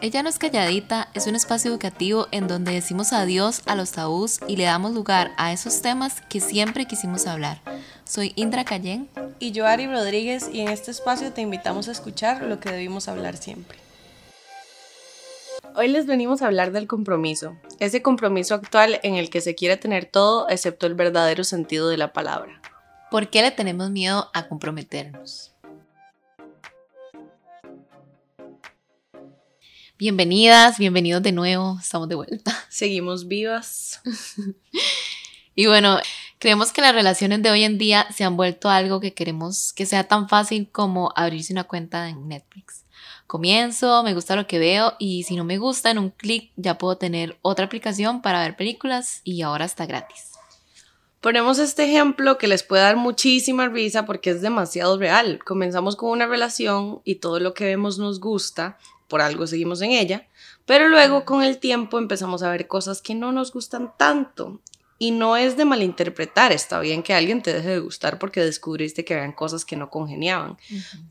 Ella no es calladita, es un espacio educativo en donde decimos adiós a los tabús y le damos lugar a esos temas que siempre quisimos hablar. Soy Indra Cayén. Y yo, Ari Rodríguez, y en este espacio te invitamos a escuchar lo que debimos hablar siempre. Hoy les venimos a hablar del compromiso, ese compromiso actual en el que se quiere tener todo excepto el verdadero sentido de la palabra. ¿Por qué le tenemos miedo a comprometernos? Bienvenidas, bienvenidos de nuevo, estamos de vuelta. Seguimos vivas. y bueno, creemos que las relaciones de hoy en día se han vuelto algo que queremos que sea tan fácil como abrirse una cuenta en Netflix. Comienzo, me gusta lo que veo y si no me gusta en un clic ya puedo tener otra aplicación para ver películas y ahora está gratis. Ponemos este ejemplo que les puede dar muchísima risa porque es demasiado real. Comenzamos con una relación y todo lo que vemos nos gusta por algo seguimos en ella, pero luego con el tiempo empezamos a ver cosas que no nos gustan tanto. Y no es de malinterpretar, está bien que alguien te deje de gustar porque descubriste que habían cosas que no congeniaban,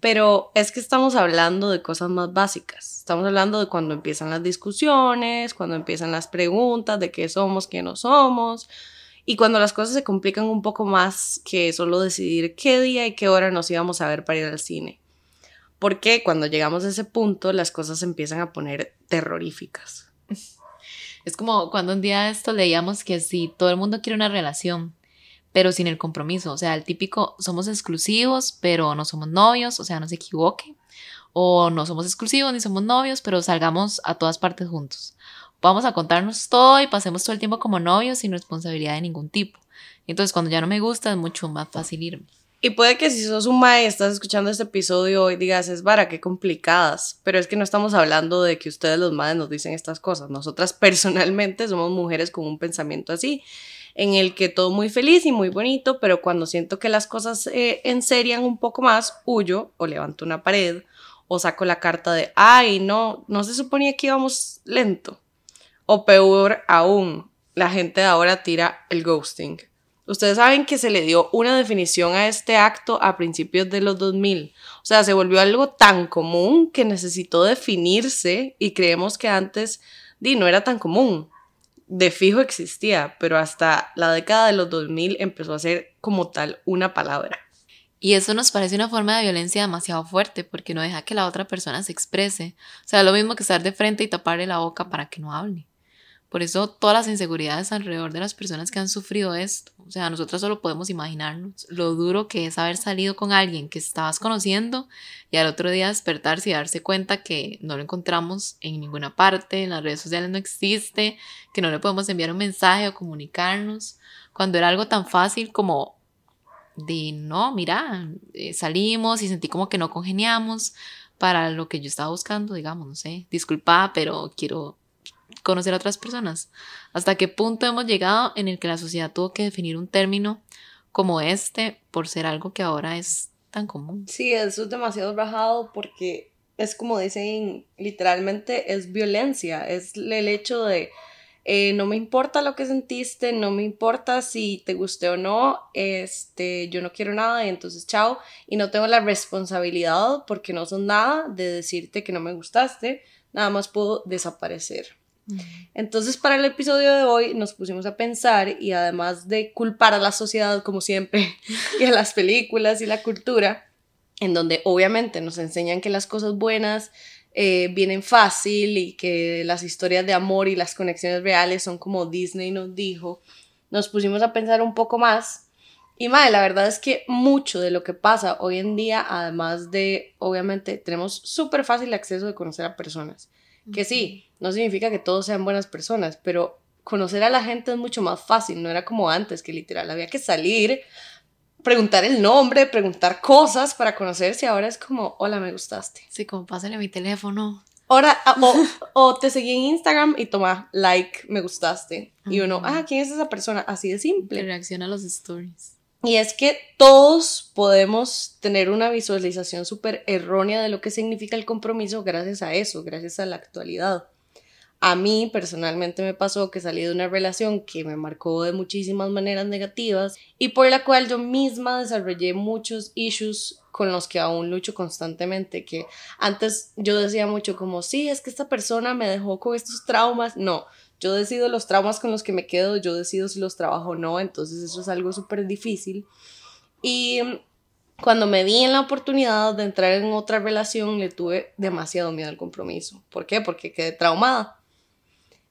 pero es que estamos hablando de cosas más básicas, estamos hablando de cuando empiezan las discusiones, cuando empiezan las preguntas de qué somos, qué no somos, y cuando las cosas se complican un poco más que solo decidir qué día y qué hora nos íbamos a ver para ir al cine. Porque cuando llegamos a ese punto las cosas empiezan a poner terroríficas. Es como cuando un día esto leíamos que si todo el mundo quiere una relación, pero sin el compromiso, o sea, el típico somos exclusivos, pero no somos novios, o sea, no se equivoque, o no somos exclusivos ni somos novios, pero salgamos a todas partes juntos. Vamos a contarnos todo y pasemos todo el tiempo como novios sin responsabilidad de ningún tipo. Entonces, cuando ya no me gusta, es mucho más fácil irme. Y puede que si sos un mae y estás escuchando este episodio hoy digas, es vara, qué complicadas. Pero es que no estamos hablando de que ustedes los madres nos dicen estas cosas. Nosotras personalmente somos mujeres con un pensamiento así, en el que todo muy feliz y muy bonito, pero cuando siento que las cosas se enserian un poco más, huyo o levanto una pared o saco la carta de, ay, no, no se suponía que íbamos lento. O peor aún, la gente de ahora tira el ghosting Ustedes saben que se le dio una definición a este acto a principios de los 2000. O sea, se volvió algo tan común que necesitó definirse y creemos que antes di, no era tan común. De fijo existía, pero hasta la década de los 2000 empezó a ser como tal una palabra. Y eso nos parece una forma de violencia demasiado fuerte porque no deja que la otra persona se exprese. O sea, lo mismo que estar de frente y taparle la boca para que no hable. Por eso todas las inseguridades alrededor de las personas que han sufrido esto, o sea, nosotros solo podemos imaginarnos lo duro que es haber salido con alguien que estabas conociendo y al otro día despertarse y darse cuenta que no lo encontramos en ninguna parte, en las redes sociales no existe, que no le podemos enviar un mensaje o comunicarnos, cuando era algo tan fácil como de no, mira, eh, salimos y sentí como que no congeniamos para lo que yo estaba buscando, digamos, no sé, disculpa, pero quiero conocer a otras personas. ¿Hasta qué punto hemos llegado en el que la sociedad tuvo que definir un término como este por ser algo que ahora es tan común? Sí, eso es demasiado bajado porque es como dicen, literalmente es violencia, es el hecho de eh, no me importa lo que sentiste, no me importa si te guste o no, este, yo no quiero nada y entonces chao, y no tengo la responsabilidad porque no son nada de decirte que no me gustaste, nada más puedo desaparecer. Entonces, para el episodio de hoy nos pusimos a pensar y además de culpar a la sociedad, como siempre, y a las películas y la cultura, en donde obviamente nos enseñan que las cosas buenas eh, vienen fácil y que las historias de amor y las conexiones reales son como Disney nos dijo, nos pusimos a pensar un poco más. Y madre, la verdad es que mucho de lo que pasa hoy en día, además de, obviamente, tenemos súper fácil acceso de conocer a personas. Que sí, no significa que todos sean buenas personas, pero conocer a la gente es mucho más fácil, no era como antes, que literal había que salir, preguntar el nombre, preguntar cosas para conocerse, ahora es como, hola, me gustaste. Sí, como pásale mi teléfono. Ahora, ah, o, o, te seguí en Instagram y toma like, me gustaste. Y uno, ah, ¿quién es esa persona? Así de simple. reacciona a los stories. Y es que todos podemos tener una visualización súper errónea de lo que significa el compromiso gracias a eso, gracias a la actualidad. A mí personalmente me pasó que salí de una relación que me marcó de muchísimas maneras negativas y por la cual yo misma desarrollé muchos issues con los que aún lucho constantemente, que antes yo decía mucho como, sí, es que esta persona me dejó con estos traumas, no, yo decido los traumas con los que me quedo, yo decido si los trabajo o no, entonces eso es algo súper difícil. Y cuando me vi en la oportunidad de entrar en otra relación, le tuve demasiado miedo al compromiso. ¿Por qué? Porque quedé traumada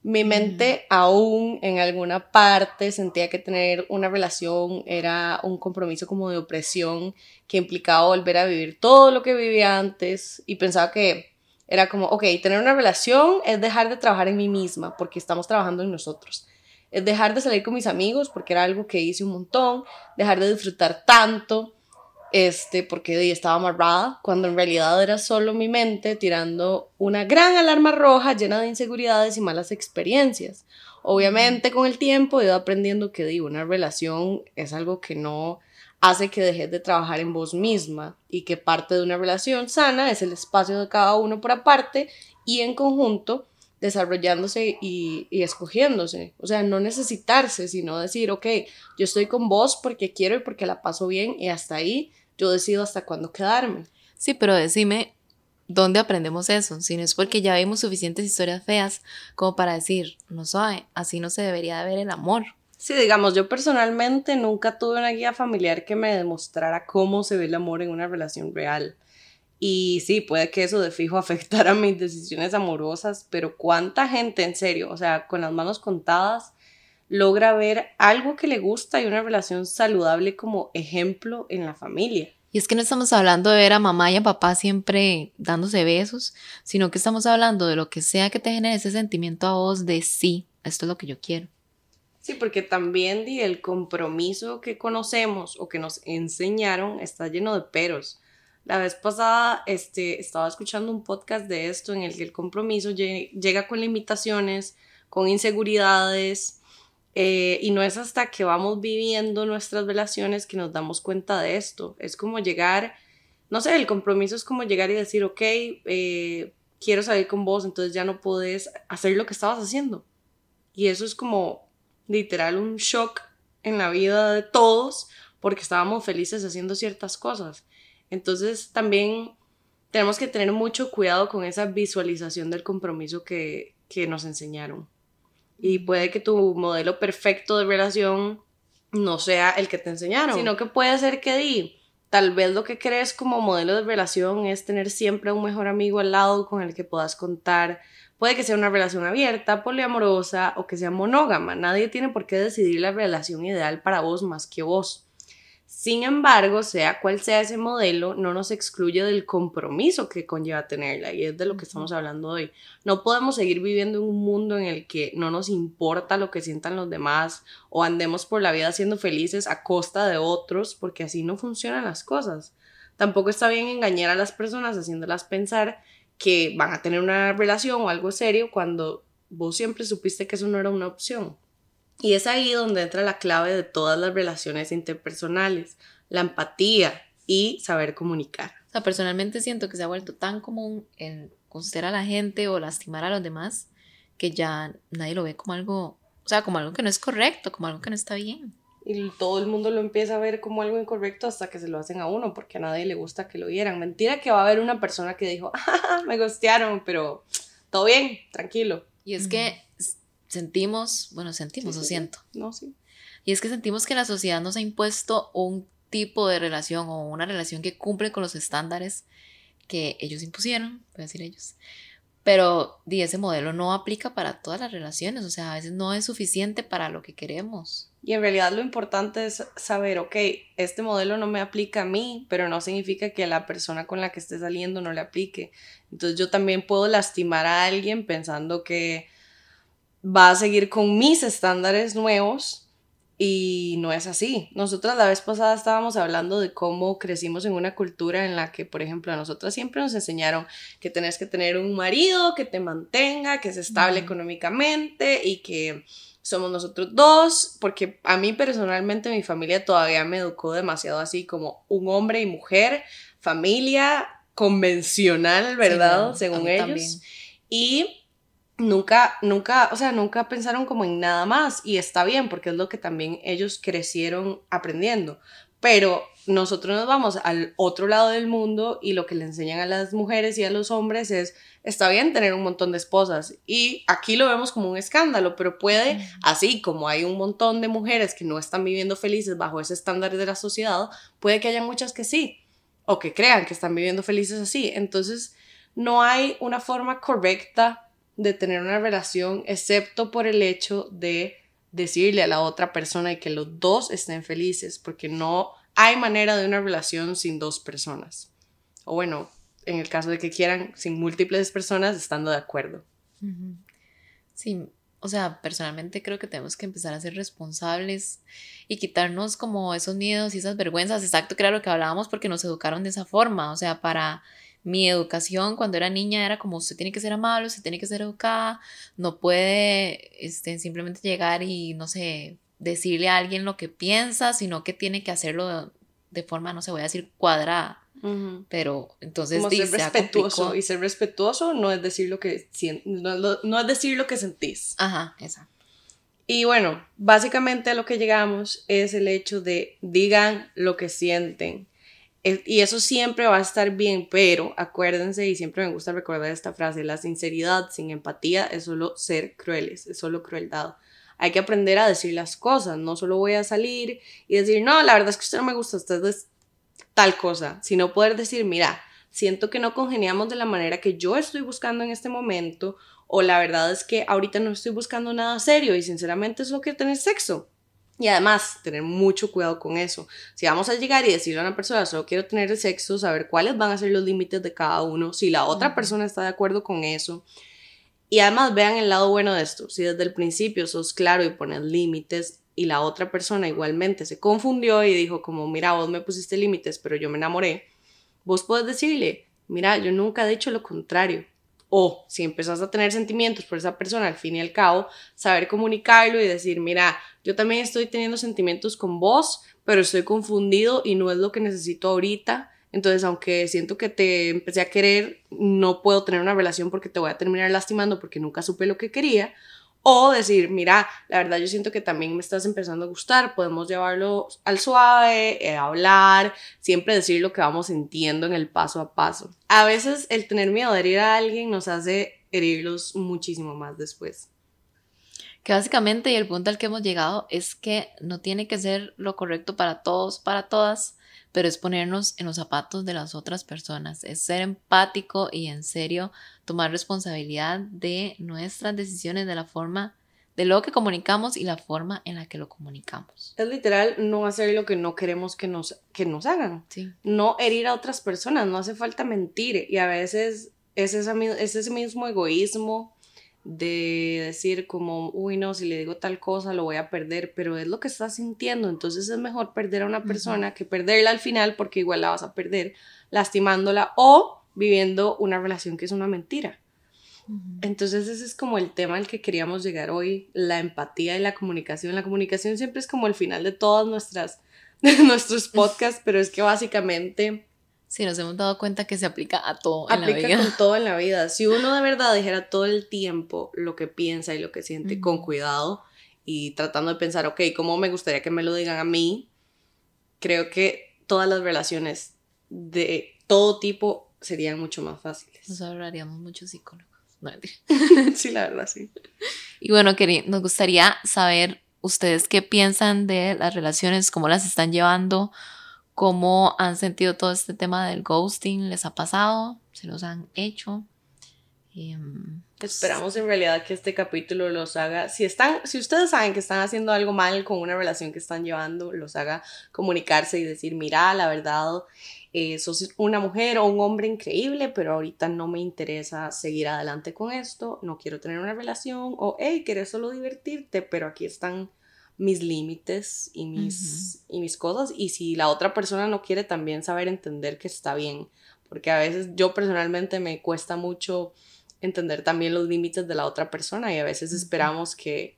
mi mente aún en alguna parte sentía que tener una relación era un compromiso como de opresión que implicaba volver a vivir todo lo que vivía antes y pensaba que era como, ok, tener una relación es dejar de trabajar en mí misma porque estamos trabajando en nosotros. Es dejar de salir con mis amigos porque era algo que hice un montón, dejar de disfrutar tanto, este, porque estaba amarrada, cuando en realidad era solo mi mente tirando una gran alarma roja llena de inseguridades y malas experiencias. Obviamente con el tiempo he ido aprendiendo que digo, una relación es algo que no hace que dejes de trabajar en vos misma y que parte de una relación sana es el espacio de cada uno por aparte y en conjunto desarrollándose y, y, escogiéndose. O sea, no necesitarse, sino decir, ok, yo estoy con vos porque quiero y porque la paso bien y hasta ahí yo decido hasta cuándo quedarme. Sí, pero decime, ¿dónde aprendemos eso? Si no es porque ya vimos suficientes historias feas como para decir, no sabe, así no se debería de ver el amor. Sí, digamos, yo personalmente nunca tuve una guía familiar que me demostrara cómo se ve el amor en una relación real. Y sí, puede que eso de fijo afectara mis decisiones amorosas, pero ¿cuánta gente en serio, o sea, con las manos contadas, logra ver algo que le gusta y una relación saludable como ejemplo en la familia? Y es que no estamos hablando de ver a mamá y a papá siempre dándose besos, sino que estamos hablando de lo que sea que te genere ese sentimiento a vos de sí, esto es lo que yo quiero. Sí, porque también el compromiso que conocemos o que nos enseñaron está lleno de peros. La vez pasada este, estaba escuchando un podcast de esto en el que el compromiso llega con limitaciones, con inseguridades, eh, y no es hasta que vamos viviendo nuestras relaciones que nos damos cuenta de esto. Es como llegar, no sé, el compromiso es como llegar y decir, ok, eh, quiero salir con vos, entonces ya no puedes hacer lo que estabas haciendo. Y eso es como literal un shock en la vida de todos porque estábamos felices haciendo ciertas cosas. Entonces también tenemos que tener mucho cuidado con esa visualización del compromiso que, que nos enseñaron. Y puede que tu modelo perfecto de relación no sea el que te enseñaron, sino que puede ser que di, tal vez lo que crees como modelo de relación es tener siempre un mejor amigo al lado con el que puedas contar. Puede que sea una relación abierta, poliamorosa o que sea monógama. Nadie tiene por qué decidir la relación ideal para vos más que vos. Sin embargo, sea cual sea ese modelo, no nos excluye del compromiso que conlleva tenerla y es de lo que estamos hablando hoy. No podemos seguir viviendo en un mundo en el que no nos importa lo que sientan los demás o andemos por la vida siendo felices a costa de otros porque así no funcionan las cosas. Tampoco está bien engañar a las personas haciéndolas pensar que van a tener una relación o algo serio cuando vos siempre supiste que eso no era una opción. Y es ahí donde entra la clave de todas las relaciones interpersonales, la empatía y saber comunicar. O sea, personalmente siento que se ha vuelto tan común el considerar a la gente o lastimar a los demás que ya nadie lo ve como algo, o sea, como algo que no es correcto, como algo que no está bien. Y todo el mundo lo empieza a ver como algo incorrecto hasta que se lo hacen a uno, porque a nadie le gusta que lo vieran. Mentira que va a haber una persona que dijo, ah, me gustearon, pero todo bien, tranquilo. Y es que sentimos, bueno, sentimos, lo siento. No, sí. Y es que sentimos que la sociedad nos ha impuesto un tipo de relación o una relación que cumple con los estándares que ellos impusieron, voy a decir ellos. Pero y ese modelo no aplica para todas las relaciones, o sea, a veces no es suficiente para lo que queremos. Y en realidad lo importante es saber, ok, este modelo no me aplica a mí, pero no significa que a la persona con la que esté saliendo no le aplique. Entonces yo también puedo lastimar a alguien pensando que va a seguir con mis estándares nuevos y no es así. Nosotras la vez pasada estábamos hablando de cómo crecimos en una cultura en la que, por ejemplo, a nosotras siempre nos enseñaron que tenés que tener un marido que te mantenga, que es estable económicamente y que somos nosotros dos, porque a mí personalmente mi familia todavía me educó demasiado así como un hombre y mujer, familia convencional, ¿verdad? Según ellos. Y nunca, nunca, o sea, nunca pensaron como en nada más y está bien porque es lo que también ellos crecieron aprendiendo. Pero nosotros nos vamos al otro lado del mundo y lo que le enseñan a las mujeres y a los hombres es, está bien tener un montón de esposas. Y aquí lo vemos como un escándalo, pero puede, así como hay un montón de mujeres que no están viviendo felices bajo ese estándar de la sociedad, puede que haya muchas que sí, o que crean que están viviendo felices así. Entonces, no hay una forma correcta de tener una relación, excepto por el hecho de decirle a la otra persona y que los dos estén felices, porque no hay manera de una relación sin dos personas. O bueno, en el caso de que quieran, sin múltiples personas estando de acuerdo. Sí, o sea, personalmente creo que tenemos que empezar a ser responsables y quitarnos como esos miedos y esas vergüenzas. Exacto, que era lo que hablábamos porque nos educaron de esa forma. O sea, para mi educación cuando era niña era como usted tiene que ser amable, usted tiene que ser educada, no puede este, simplemente llegar y, no sé, decirle a alguien lo que piensa, sino que tiene que hacerlo de, forma, no sé, voy a decir cuadrada. Pero entonces Como ser respetuoso y ser respetuoso no es decir lo que no, no es decir lo que sentís. Ajá, exacto. Y bueno, básicamente a lo que llegamos es el hecho de digan lo que sienten. Y eso siempre va a estar bien, pero acuérdense, y siempre me gusta recordar esta frase, la sinceridad sin empatía es solo ser crueles, es solo crueldad hay que aprender a decir las cosas, no solo voy a salir y decir, no, la verdad es que usted no me gusta, usted es tal cosa, sino poder decir, mira, siento que no congeniamos de la manera que yo estoy buscando en este momento, o la verdad es que ahorita no estoy buscando nada serio y sinceramente es lo que tener sexo. Y además, tener mucho cuidado con eso. Si vamos a llegar y decirle a una persona, solo quiero tener sexo, saber cuáles van a ser los límites de cada uno, si la otra persona está de acuerdo con eso, y además vean el lado bueno de esto. Si desde el principio sos claro y pones límites y la otra persona igualmente se confundió y dijo como, mira, vos me pusiste límites, pero yo me enamoré, vos podés decirle, mira, yo nunca he dicho lo contrario. O si empezás a tener sentimientos por esa persona, al fin y al cabo, saber comunicarlo y decir, mira, yo también estoy teniendo sentimientos con vos, pero estoy confundido y no es lo que necesito ahorita entonces, aunque siento que te empecé a querer, no puedo tener una relación porque te voy a terminar lastimando porque nunca supe lo que quería. O decir, mira, la verdad yo siento que también me estás empezando a gustar, podemos llevarlo al suave, eh, hablar, siempre decir lo que vamos sintiendo en el paso a paso. A veces el tener miedo de herir a alguien nos hace herirlos muchísimo más después. Que básicamente, y el punto al que hemos llegado, es que no tiene que ser lo correcto para todos, para todas, pero es ponernos en los zapatos de las otras personas, es ser empático y en serio tomar responsabilidad de nuestras decisiones, de la forma, de lo que comunicamos y la forma en la que lo comunicamos. Es literal no hacer lo que no queremos que nos, que nos hagan, sí. no herir a otras personas, no hace falta mentir y a veces es, esa, es ese mismo egoísmo de decir como, uy, no, si le digo tal cosa lo voy a perder, pero es lo que estás sintiendo, entonces es mejor perder a una persona que perderla al final porque igual la vas a perder lastimándola o viviendo una relación que es una mentira. Entonces ese es como el tema al que queríamos llegar hoy, la empatía y la comunicación. La comunicación siempre es como el final de todas nuestras de nuestros podcasts, pero es que básicamente Sí, nos hemos dado cuenta que se aplica a todo en la vida. con todo en la vida. Si uno de verdad dijera todo el tiempo lo que piensa y lo que siente con cuidado y tratando de pensar, ok, ¿cómo me gustaría que me lo digan a mí? Creo que todas las relaciones de todo tipo serían mucho más fáciles. Nos ahorraríamos muchos psicólogos. sí, la verdad, sí. Y bueno, nos gustaría saber ustedes qué piensan de las relaciones, cómo las están llevando ¿Cómo han sentido todo este tema del ghosting? ¿Les ha pasado? ¿Se los han hecho? Em, Esperamos en realidad que este capítulo los haga, si están, si ustedes saben que están haciendo algo mal con una relación que están llevando, los haga comunicarse y decir, mira, la verdad, eh, sos una mujer o un hombre increíble, pero ahorita no me interesa seguir adelante con esto, no quiero tener una relación, o hey, quieres solo divertirte, pero aquí están mis límites y mis, y mis cosas. Y si la otra persona no quiere, también saber entender que está bien. Porque a veces yo personalmente me cuesta mucho entender también los límites de la otra persona y a veces esperamos que,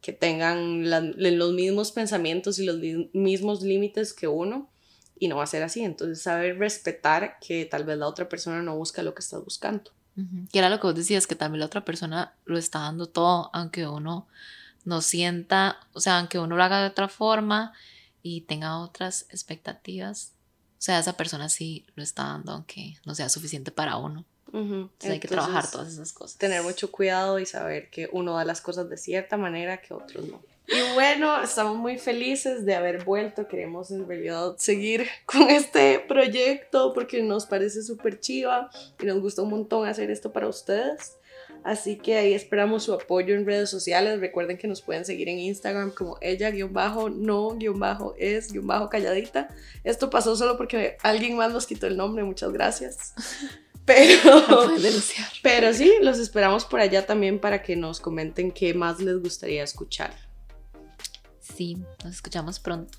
que tengan los mismos pensamientos y los mismos límites que uno y no va a ser así. Entonces saber respetar que tal vez la otra persona no busca lo que estás buscando. Que era lo que vos decías, que también la otra persona lo está dando todo, aunque uno no sienta, o sea, aunque uno lo haga de otra forma, y tenga otras expectativas, o sea, esa persona sí lo está dando, aunque no sea suficiente para uno. Entonces hay que trabajar todas esas cosas. Tener mucho cuidado y saber que uno da las cosas de cierta manera que otros no. Y bueno, estamos muy felices de haber vuelto. Queremos en realidad seguir con este proyecto porque nos parece súper chiva y nos gusta un montón hacer esto para ustedes. Así que ahí esperamos su apoyo en redes sociales. Recuerden que nos pueden seguir en Instagram como ella-no-es-calladita. Esto pasó solo porque alguien más nos quitó el nombre. Muchas gracias. Pero, pero sí, los esperamos por allá también para que nos comenten qué más les gustaría escuchar. Sí, nos escuchamos pronto.